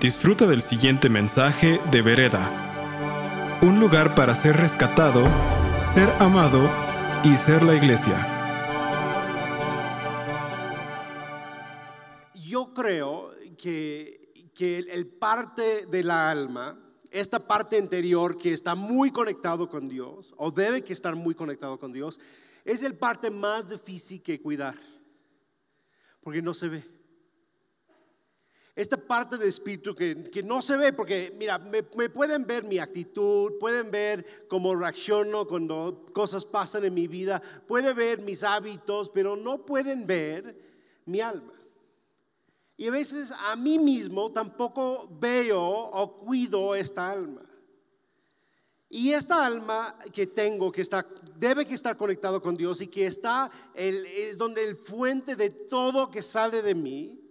Disfruta del siguiente mensaje de Vereda. Un lugar para ser rescatado, ser amado y ser la iglesia. Yo creo que, que el, parte de la alma, esta parte interior que está muy conectado con Dios, o debe que estar muy conectado con Dios, es el parte más difícil que cuidar, porque no se ve. Esta parte del espíritu que, que no se ve, porque mira, me, me pueden ver mi actitud, pueden ver cómo reacciono cuando cosas pasan en mi vida, pueden ver mis hábitos, pero no pueden ver mi alma. Y a veces a mí mismo tampoco veo o cuido esta alma. Y esta alma que tengo, que está, debe que estar conectado con Dios y que está, el, es donde el fuente de todo que sale de mí,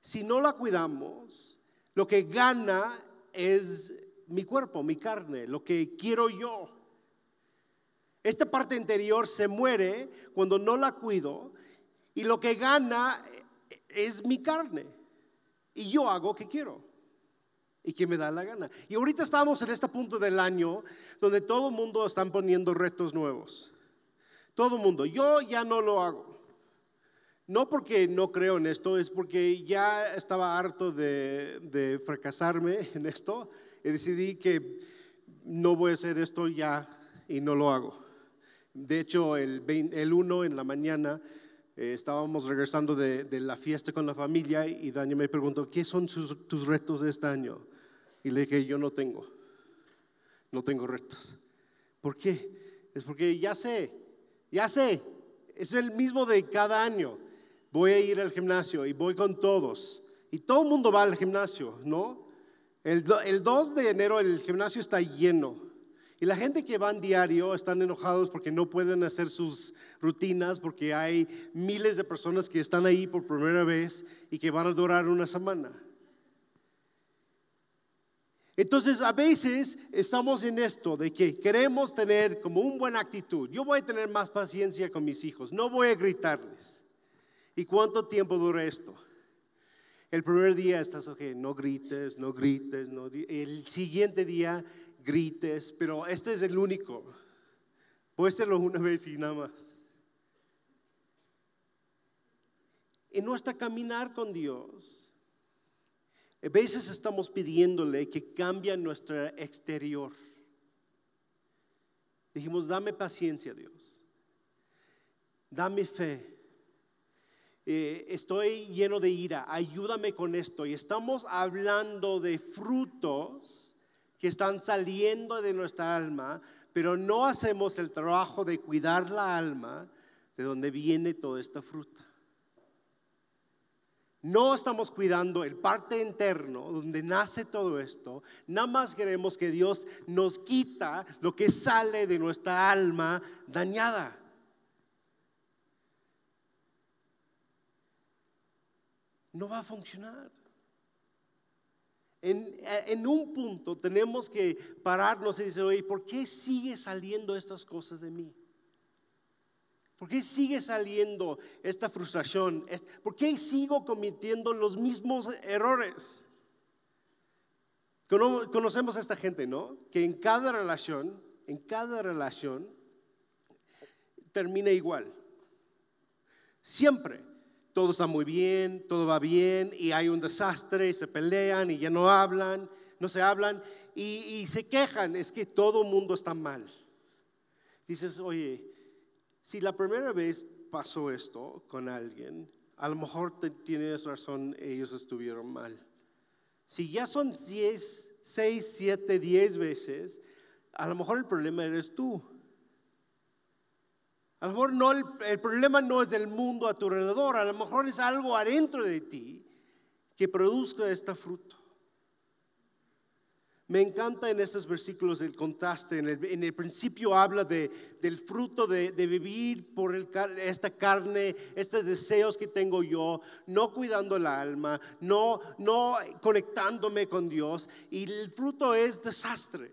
si no la cuidamos, lo que gana es mi cuerpo, mi carne, lo que quiero yo. Esta parte interior se muere cuando no la cuido y lo que gana es mi carne. Y yo hago que quiero y que me da la gana. Y ahorita estamos en este punto del año donde todo el mundo está poniendo retos nuevos. Todo el mundo. Yo ya no lo hago. No porque no creo en esto, es porque ya estaba harto de, fracasarme en esto y decidí que no voy a hacer esto ya y no lo hago. De hecho, el, 20 el 1 en la mañana eh, estábamos regresando de, la fiesta con la familia y Daniel me preguntó, ¿qué son tus retos de este año? Y le dije, yo no tengo, no tengo retos. ¿Por qué? Es porque ya sé, ya sé, es el mismo de cada año. Voy a ir al gimnasio y voy con todos. Y todo el mundo va al gimnasio, ¿no? El, el 2 de enero el gimnasio está lleno. Y la gente que van diario están enojados porque no pueden hacer sus rutinas, porque hay miles de personas que están ahí por primera vez y que van a durar una semana. Entonces, a veces estamos en esto de que queremos tener como una buena actitud. Yo voy a tener más paciencia con mis hijos, no voy a gritarles. ¿Y cuánto tiempo dura esto? El primer día estás, ok, no grites, no grites. El siguiente día grites, pero este es el único. Puede serlo una vez y nada más. En nuestra caminar con Dios, a veces estamos pidiéndole que cambie nuestro exterior. Dijimos, dame paciencia, Dios. Dame fe. Eh, estoy lleno de ira. Ayúdame con esto. Y estamos hablando de frutos que están saliendo de nuestra alma, pero no hacemos el trabajo de cuidar la alma de donde viene toda esta fruta. No estamos cuidando el parte interno donde nace todo esto. Nada más queremos que Dios nos quita lo que sale de nuestra alma dañada. No va a funcionar. En, en, un punto tenemos que pararnos y decir, oye, ¿por qué sigue saliendo estas cosas de mí? ¿Por qué sigue saliendo esta frustración? ¿Por qué sigo cometiendo los mismos errores? Conocemos a esta gente, ¿no? Que en cada relación, en cada relación, termina igual. Siempre todo está muy bien, todo va bien y hay un desastre y se pelean y ya no hablan, no se hablan y, se quejan, es que todo mundo está mal. Dices, oye, si la primera vez pasó esto con alguien, a lo mejor te, tienes razón, ellos estuvieron mal. Si ya son 10, 6, 7, 10 veces, a lo mejor el problema eres tú. A lo mejor no, el, problema no es del mundo a tu alrededor, a lo mejor es algo adentro de ti que produzca este fruto. Me encanta en estos versículos el contraste. En el, en principio habla de, del fruto de, de vivir por el, esta carne, estos deseos que tengo yo, no cuidando el alma, no, no conectándome con Dios. Y el fruto es desastre.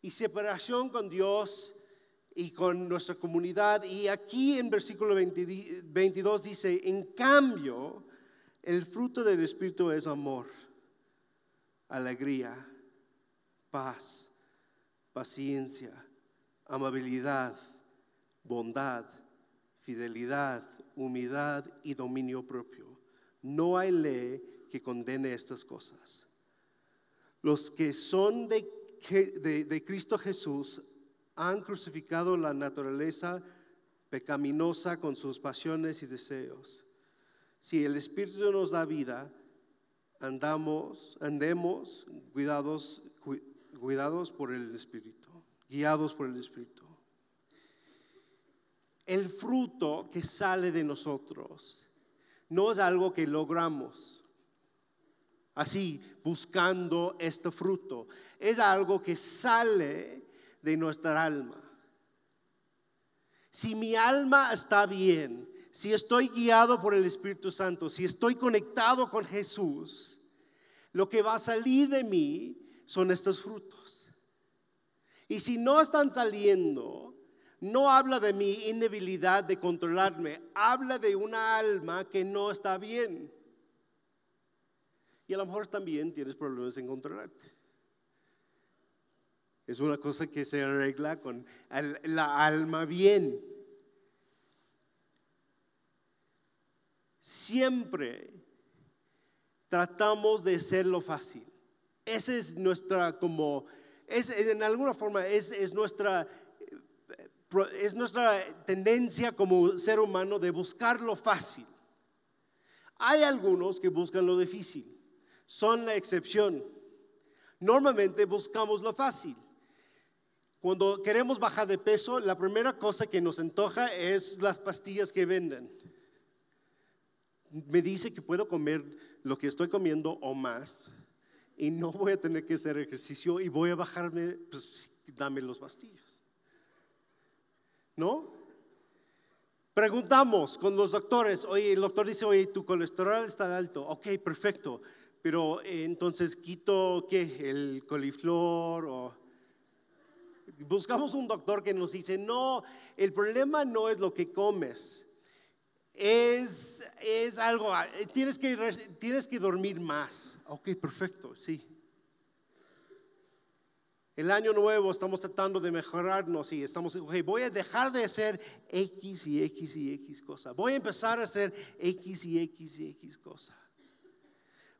Y separación con Dios y con nuestra comunidad. Y aquí en versículo 20, 22 dice, en cambio, El fruto del Espíritu es amor, alegría, paz, paciencia, amabilidad, bondad, fidelidad, humildad y dominio propio. No hay ley que condene estas cosas. Los que son de, de, Cristo Jesús han crucificado la naturaleza pecaminosa con sus pasiones y deseos. Si el Espíritu nos da vida, andamos, andemos cuidados, cuidados por el Espíritu, guiados por el Espíritu. El fruto que sale de nosotros no es algo que logramos así buscando este fruto. Es algo que sale de nuestra alma. Si mi alma está bien, si estoy guiado por el Espíritu Santo, si estoy conectado con Jesús, lo que va a salir de mí son estos frutos. Y si no están saliendo, no habla de mi inhabilidad de controlarme, habla de una alma que no está bien. Y a lo mejor también tienes problemas en controlarte. Es una cosa que se arregla con la alma bien. Siempre tratamos de ser lo fácil. Esa es nuestra, como, es, en alguna forma, es, es, nuestra, es nuestra tendencia como ser humano de buscar lo fácil. Hay algunos que buscan lo difícil son la excepción. Normalmente buscamos lo fácil. Cuando queremos bajar de peso, la primera cosa que nos antoja es las pastillas que venden. Me dice que puedo comer lo que estoy comiendo o más y no voy a tener que hacer ejercicio y voy a bajarme, pues dame los pastillas. ¿No? Preguntamos con los doctores, oye, el doctor dice, oye, tu colesterol está alto. Ok, perfecto pero eh, entonces quito qué, el coliflor o buscamos un doctor que nos dice, no, el problema no es lo que comes, es, es algo, eh, tienes que, tienes que dormir más. Ok, perfecto, sí. El año nuevo estamos tratando de mejorarnos y estamos, ok, voy a dejar de hacer X y X y X cosas. Voy a empezar a hacer X y X y X cosas.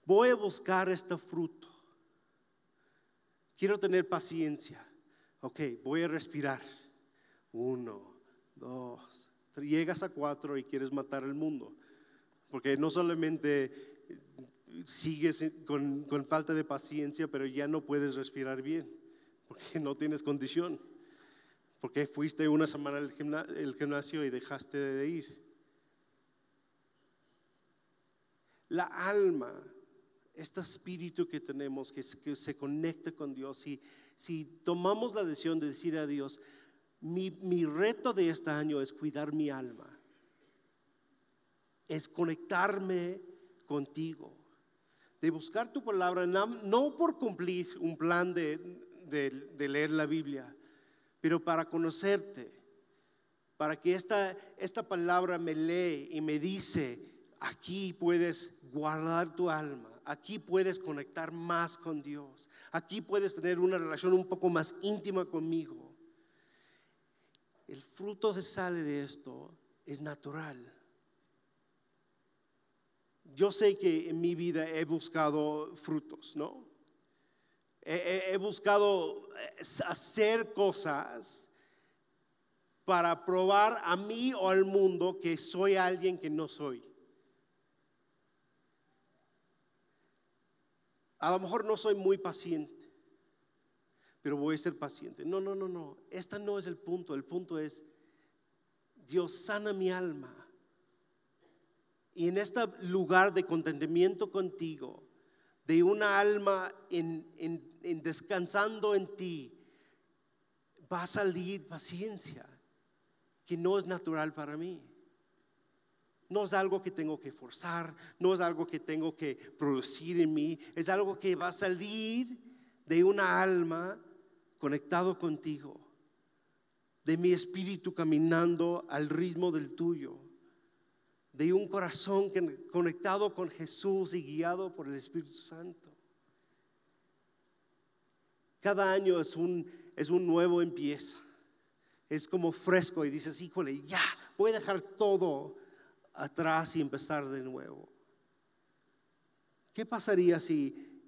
Voy a buscar este fruto. Quiero tener paciencia. Ok, voy a respirar. Uno, dos. Llegas a cuatro y quieres matar el mundo. Porque no solamente sigues con, falta de paciencia, pero ya no puedes respirar bien. Porque no tienes condición. Porque fuiste una semana al gimnasio y dejaste de ir. La alma este espíritu que tenemos que, se conecta con Dios, si, si tomamos la decisión de decir a Dios, mi, reto de este año es cuidar mi alma, es conectarme contigo, de buscar tu palabra, no por cumplir un plan de, de, leer la Biblia, pero para conocerte, para que esta, esta palabra me lee y me dice, aquí puedes guardar tu alma aquí puedes conectar más con Dios. Aquí puedes tener una relación un poco más íntima conmigo. El fruto que sale de esto es natural. Yo sé que en mi vida he buscado frutos, ¿no? He, buscado eh, hacer cosas para probar a mí o al mundo que soy alguien que no soy. A lo mejor no soy muy paciente, pero voy a ser paciente. No, no, no, no. Este no es el punto. El punto es, Dios sana mi alma. Y en este lugar de contentamiento contigo, de una alma en, en descansando en ti, va a salir paciencia, que no es natural para mí. No es algo que tengo que forzar, no es algo que tengo que producir en mí, es algo que va a salir de una alma conectado contigo, de mi espíritu caminando al ritmo del tuyo. de un corazón conectado con Jesús y guiado por el Espíritu Santo. Cada año es un, es un nuevo empieza. Es como fresco y dices, híjole, ya, voy a dejar todo atrás y empezar de nuevo. ¿Qué pasaría si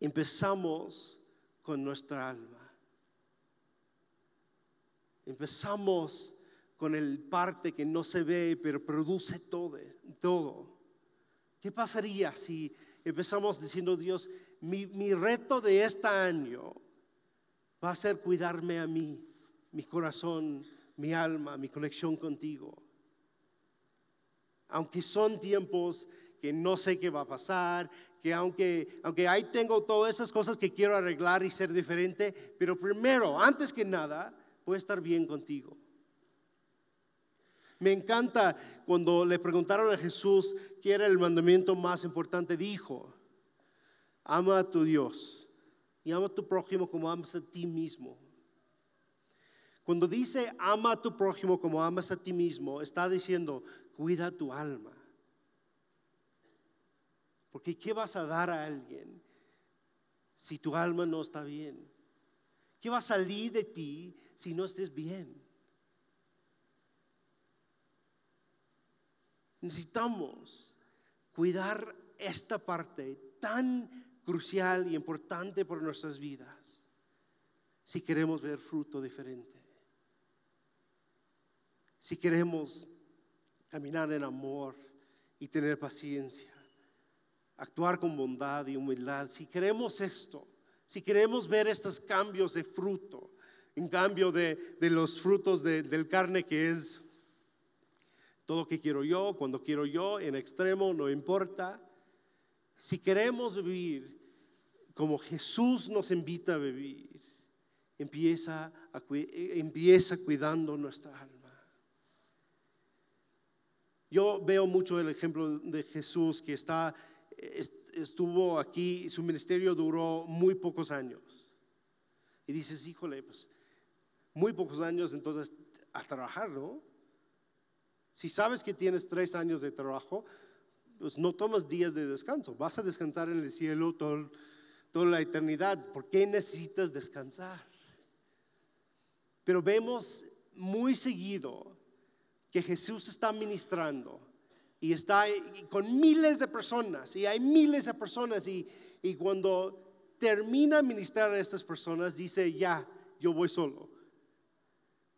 empezamos con nuestra alma? Empezamos con el parte que no se ve, pero produce todo. ¿Qué pasaría si empezamos diciendo, Dios, mi, mi reto de este año va a ser cuidarme a mí, mi corazón, mi alma, mi conexión contigo? Aunque son tiempos que no sé qué va a pasar, que aunque, aunque ahí tengo todas esas cosas que quiero arreglar y ser diferente, pero primero, antes que nada, voy a estar bien contigo. Me encanta cuando le preguntaron a Jesús qué era el mandamiento más importante, dijo, ama a tu Dios y ama a tu prójimo como amas a ti mismo. Cuando dice ama a tu prójimo como amas a ti mismo, está diciendo cuida tu alma. Porque ¿qué vas a dar a alguien si tu alma no está bien? ¿Qué va a salir de ti si no estés bien? Necesitamos cuidar esta parte tan crucial y importante por nuestras vidas si queremos ver fruto diferente. Si queremos caminar en amor y tener paciencia, actuar con bondad y humildad, si queremos esto, si queremos ver estos cambios de fruto, en cambio de, los frutos del carne que es todo lo que quiero yo, cuando quiero yo, en extremo, no importa. Si queremos vivir como Jesús nos invita a vivir, empieza, empieza cuidando nuestra alma. Yo veo mucho el ejemplo de Jesús que está, estuvo aquí, su ministerio duró muy pocos años. Y dices, híjole, pues muy pocos años, entonces a trabajar, ¿no? Si sabes que tienes tres años de trabajo, pues no tomas días de descanso. Vas a descansar en el cielo toda la eternidad. ¿Por qué necesitas descansar? Pero vemos muy seguido que Jesús está ministrando y está con miles de personas y hay miles de personas y, y cuando termina ministrar a estas personas dice, ya, yo voy solo,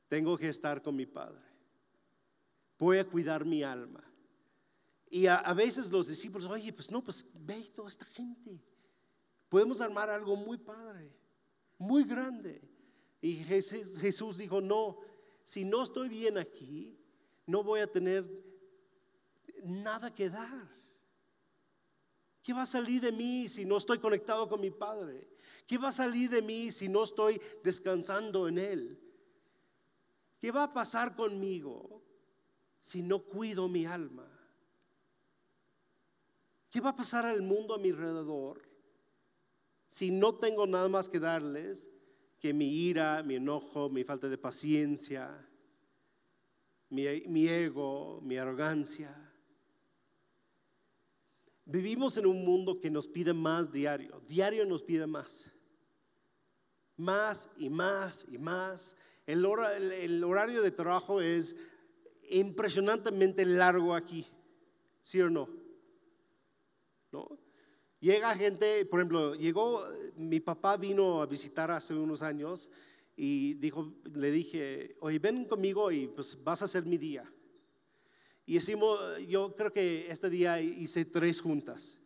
tengo que estar con mi Padre, voy a cuidar mi alma. Y a, a veces los discípulos, oye, pues no, pues ve toda esta gente, podemos armar algo muy padre, muy grande. Y Jesús dijo, no, si no estoy bien aquí, no voy a tener nada que dar. ¿Qué va a salir de mí si no estoy conectado con mi Padre? ¿Qué va a salir de mí si no estoy descansando en Él? ¿Qué va a pasar conmigo si no cuido mi alma? ¿Qué va a pasar al mundo a mi alrededor si no tengo nada más que darles que mi ira, mi enojo, mi falta de paciencia, mi, ego, mi arrogancia. Vivimos en un mundo que nos pide más diario. Diario nos pide más. Más y más y más. El, el, horario de trabajo es impresionantemente largo aquí. ¿Sí o no? ¿No? Llega gente, por ejemplo, llegó, mi papá vino a visitar hace unos años y dijo, le dije, oye, ven conmigo y pues vas a ser mi día. Y hicimos, yo creo que este día hice tres juntas,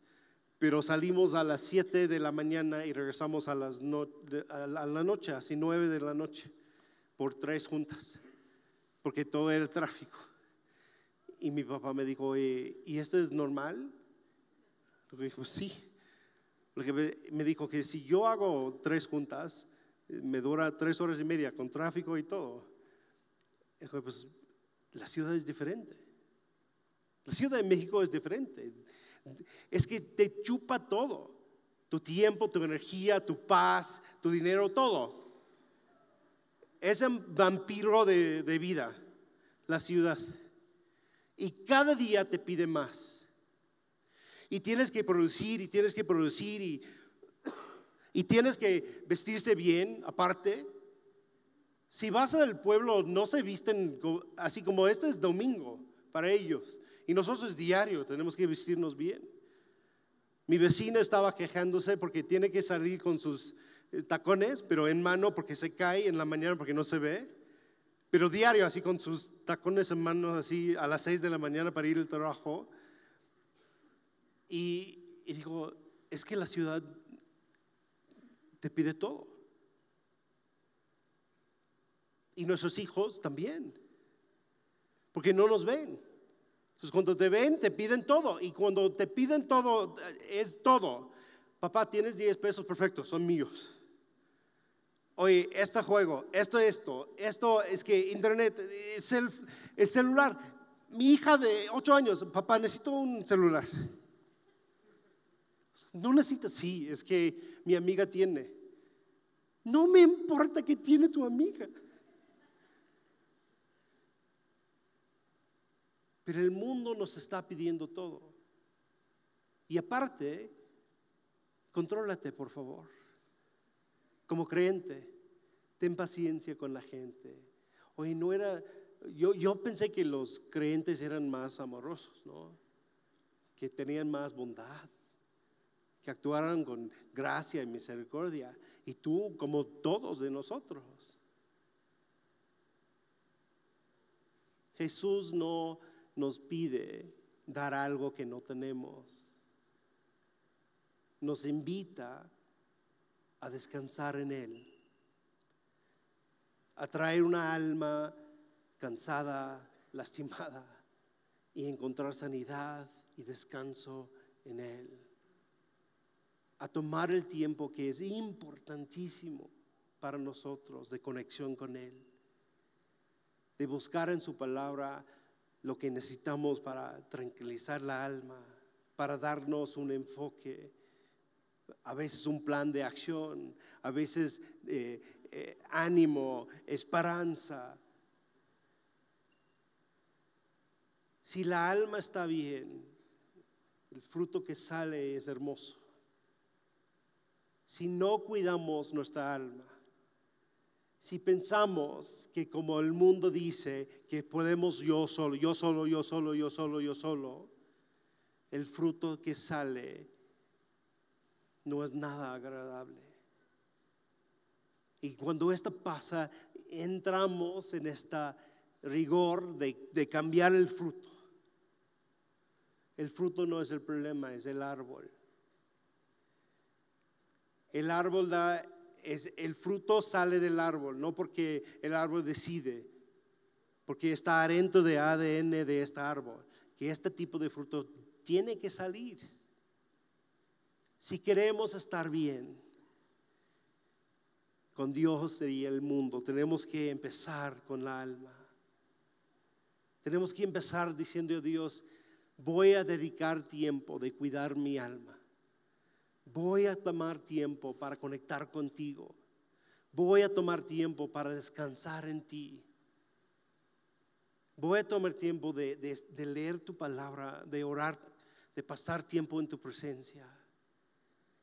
pero salimos a las 7 de la mañana y regresamos a, las a la noche, así 9 de la noche, por tres juntas, porque todo era tráfico. Y mi papá me dijo, ¿y esto es normal? Le dije, sí. Me dijo que si yo hago tres juntas, me dura tres horas y media con tráfico y todo. pues la ciudad es diferente. La Ciudad de México es diferente. Es que te chupa todo. Tu tiempo, tu energía, tu paz, tu dinero, todo. Es un vampiro de, de vida, la ciudad. Y cada día te pide más. Y tienes que producir y tienes que producir y, y tienes que vestirse bien aparte. Si vas al pueblo no se visten así como este es domingo para ellos. Y nosotros es diario, tenemos que vestirnos bien. Mi vecina estaba quejándose porque tiene que salir con sus eh, tacones, pero en mano porque se cae en la mañana porque no se ve. Pero diario, así con sus tacones en mano, así a las 6 de la mañana para ir al trabajo. Y, y digo, es que la ciudad te pide todo. Y nuestros hijos también. Porque no nos ven. Entonces cuando te ven, te piden todo. Y cuando te piden todo, es todo. Papá, tienes 10 pesos, perfecto, son míos. Oye, este juego, esto, esto, esto es que internet, el, el celular. Mi hija de 8 años, papá, necesito un celular. No necesitas, sí, es que mi amiga tiene. No me importa que tiene tu amiga. Pero el mundo nos está pidiendo todo. Y aparte, contrólate, por favor. Como creyente, ten paciencia con la gente. Oye, no era, yo, yo pensé que los creyentes eran más amorosos, ¿no? Que tenían más bondad, que actuaran con gracia y misericordia. Y tú, como todos de nosotros. Jesús no nos pide dar algo que no tenemos. Nos invita a descansar en Él, a traer una alma cansada, lastimada, y encontrar sanidad y descanso en Él. A tomar el tiempo que es importantísimo para nosotros de conexión con Él, de buscar en su palabra lo que necesitamos para tranquilizar la alma, para darnos un enfoque, a veces un plan de acción, a veces eh, eh, ánimo, esperanza. Si la alma está bien, el fruto que sale es hermoso. Si no cuidamos nuestra alma, si pensamos que como el mundo dice que podemos yo solo, yo solo, yo solo, yo solo, yo solo, el fruto que sale no es nada agradable. Y cuando esto pasa, entramos en esta rigor de, de cambiar el fruto. El fruto no es el problema, es el árbol. El árbol da el fruto sale del árbol, no porque el árbol decide, porque está adentro de ADN de este árbol, que este tipo de fruto tiene que salir. Si queremos estar bien con Dios y el mundo, tenemos que empezar con la alma. Tenemos que empezar diciendo a Dios, voy a dedicar tiempo de cuidar mi alma. Voy a tomar tiempo para conectar contigo. Voy a tomar tiempo para descansar en ti. Voy a tomar tiempo de, leer tu palabra, de orar, de pasar tiempo en tu presencia.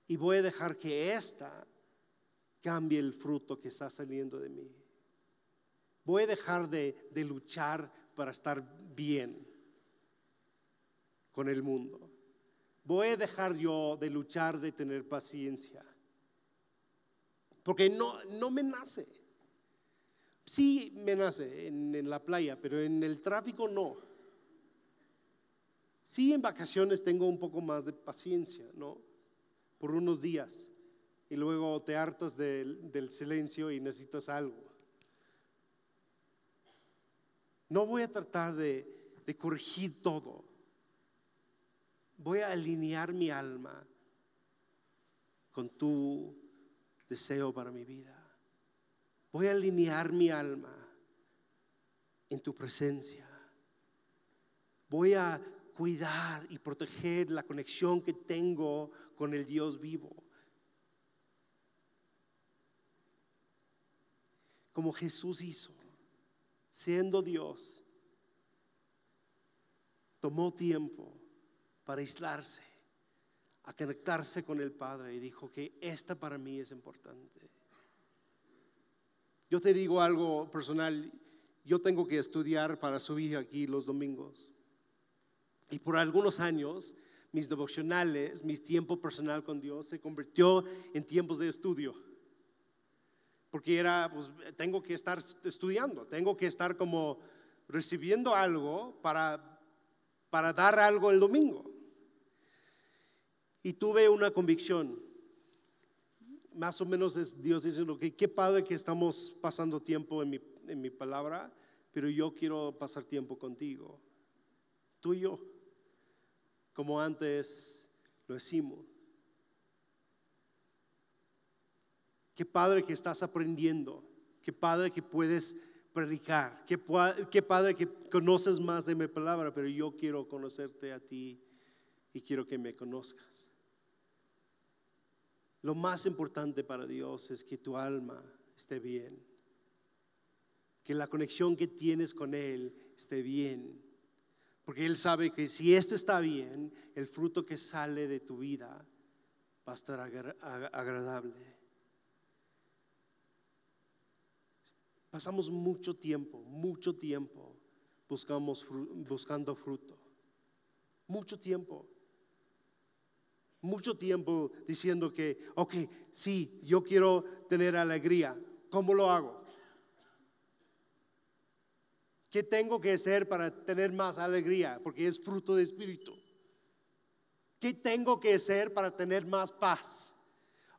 Y voy a dejar que esta cambie el fruto que está saliendo de mí. Voy a dejar de, de luchar para estar bien con el mundo. Voy a dejar yo de luchar, de tener paciencia. Porque no, no me nace. Sí me nace en, la playa, pero en el tráfico no. Sí en vacaciones tengo un poco más de paciencia, ¿no? Por unos días. Y luego te hartas del, del silencio y necesitas algo. No voy a tratar de, de corregir todo voy a alinear mi alma con tu deseo para mi vida. Voy a alinear mi alma en tu presencia. Voy a cuidar y proteger la conexión que tengo con el Dios vivo. Como Jesús hizo, siendo Dios, tomó tiempo para aislarse, a conectarse con el Padre y dijo que esta para mí es importante. Yo te digo algo personal, yo tengo que estudiar para subir aquí los domingos. Y por algunos años, mis devocionales, mi tiempo personal con Dios se convirtió en tiempos de estudio. Porque era, pues tengo que estar estudiando, tengo que estar como recibiendo algo para, para dar algo el domingo. Y tuve una convicción, más o menos Dios dice lo que qué padre que estamos pasando tiempo en mi, en mi palabra, pero yo quiero pasar tiempo contigo, tú y yo, como antes lo hicimos. Qué padre que estás aprendiendo, qué padre que puedes predicar. Qué, qué padre que conoces más de mi palabra, pero yo quiero conocerte a ti y quiero que me conozcas. Lo más importante para Dios es que tu alma esté bien, que la conexión que tienes con Él esté bien, porque Él sabe que si este está bien, el fruto que sale de tu vida va a estar agradable. Pasamos mucho tiempo, mucho tiempo buscando fruto. Mucho tiempo. Mucho tiempo diciendo que, ok, sí, yo quiero tener alegría. ¿Cómo lo hago? ¿Qué tengo que hacer para tener más alegría? Porque es fruto de espíritu. ¿Qué tengo que hacer para tener más paz?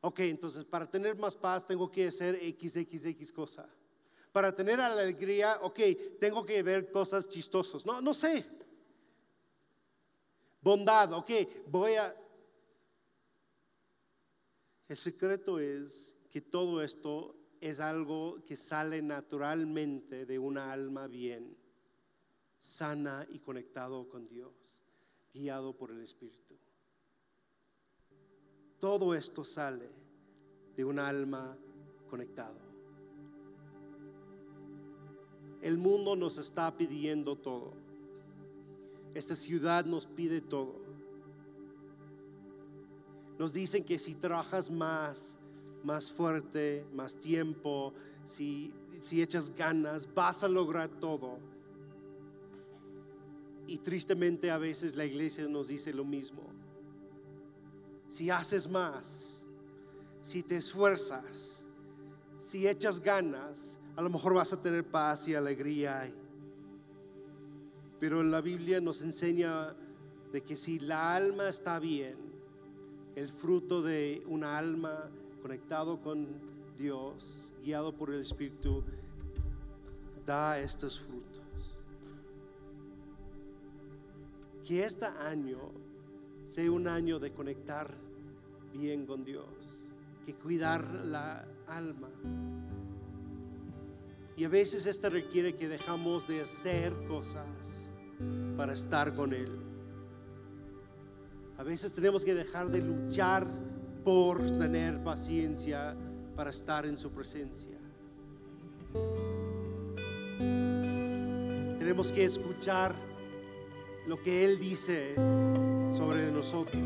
Ok, entonces para tener más paz tengo que hacer XXX cosa. Para tener alegría, ok, tengo que ver cosas chistosas. No, no sé. Bondad, ok, voy a... El secreto es que todo esto es algo que sale naturalmente de una alma bien, sana y conectado con Dios, guiado por el Espíritu. Todo esto sale de un alma conectado. El mundo nos está pidiendo todo. Esta ciudad nos pide todo. Nos dicen que si trabajas más, más fuerte, más tiempo, si, si echas ganas, vas a lograr todo. Y tristemente a veces la iglesia nos dice lo mismo. Si haces más, si te esfuerzas, si echas ganas, a lo mejor vas a tener paz y alegría. Pero la Biblia nos enseña de que si la alma está bien, el fruto de una alma conectado con Dios, guiado por el Espíritu, da estos frutos. Que este año sea un año de conectar bien con Dios, que cuidar la alma y a veces esto requiere que dejamos de hacer cosas para estar con Él. A veces tenemos que dejar de luchar por tener paciencia para estar en su presencia. Tenemos que escuchar lo que Él dice sobre nosotros.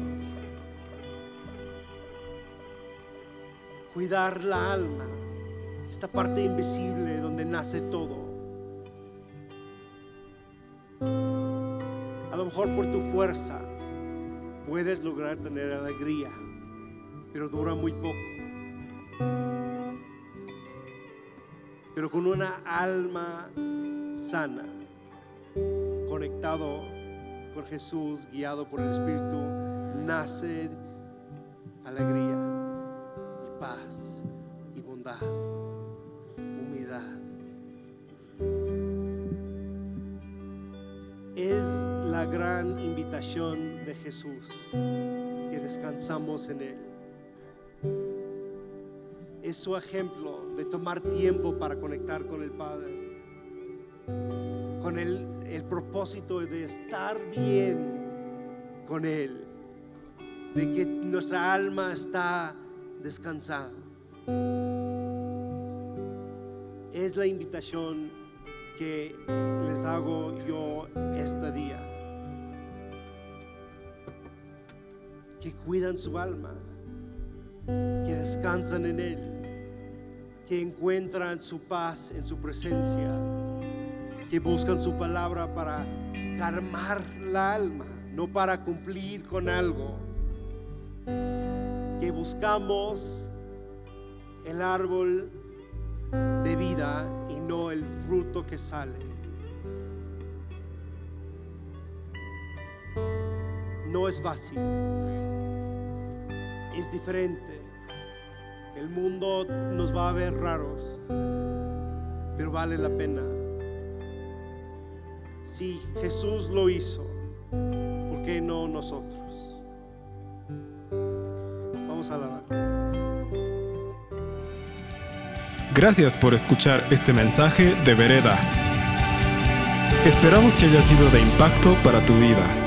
Cuidar la alma esta parte invisible donde nace todo. A lo mejor por tu fuerza puedes lograr tener alegría, pero dura muy poco. Pero con una alma sana, conectado con Jesús, guiado por el Espíritu, nace alegría y paz y bondad. De Jesús que descansamos en Él. Es su ejemplo de tomar tiempo para conectar con el Padre, con el, el propósito de estar bien con Él, de que nuestra alma está descansada es la invitación que les hago yo este día. Que cuidan su alma, que descansan en Él, que encuentran su paz en su presencia, que buscan su palabra para calmar la alma, no para cumplir con algo, que buscamos el árbol de vida y no el fruto que sale. No es fácil, es diferente. El mundo nos va a ver raros, pero vale la pena. Si Jesús lo hizo, ¿por qué no nosotros? Vamos a alabar. Gracias por escuchar este mensaje de Vereda. Esperamos que haya sido de impacto para tu vida.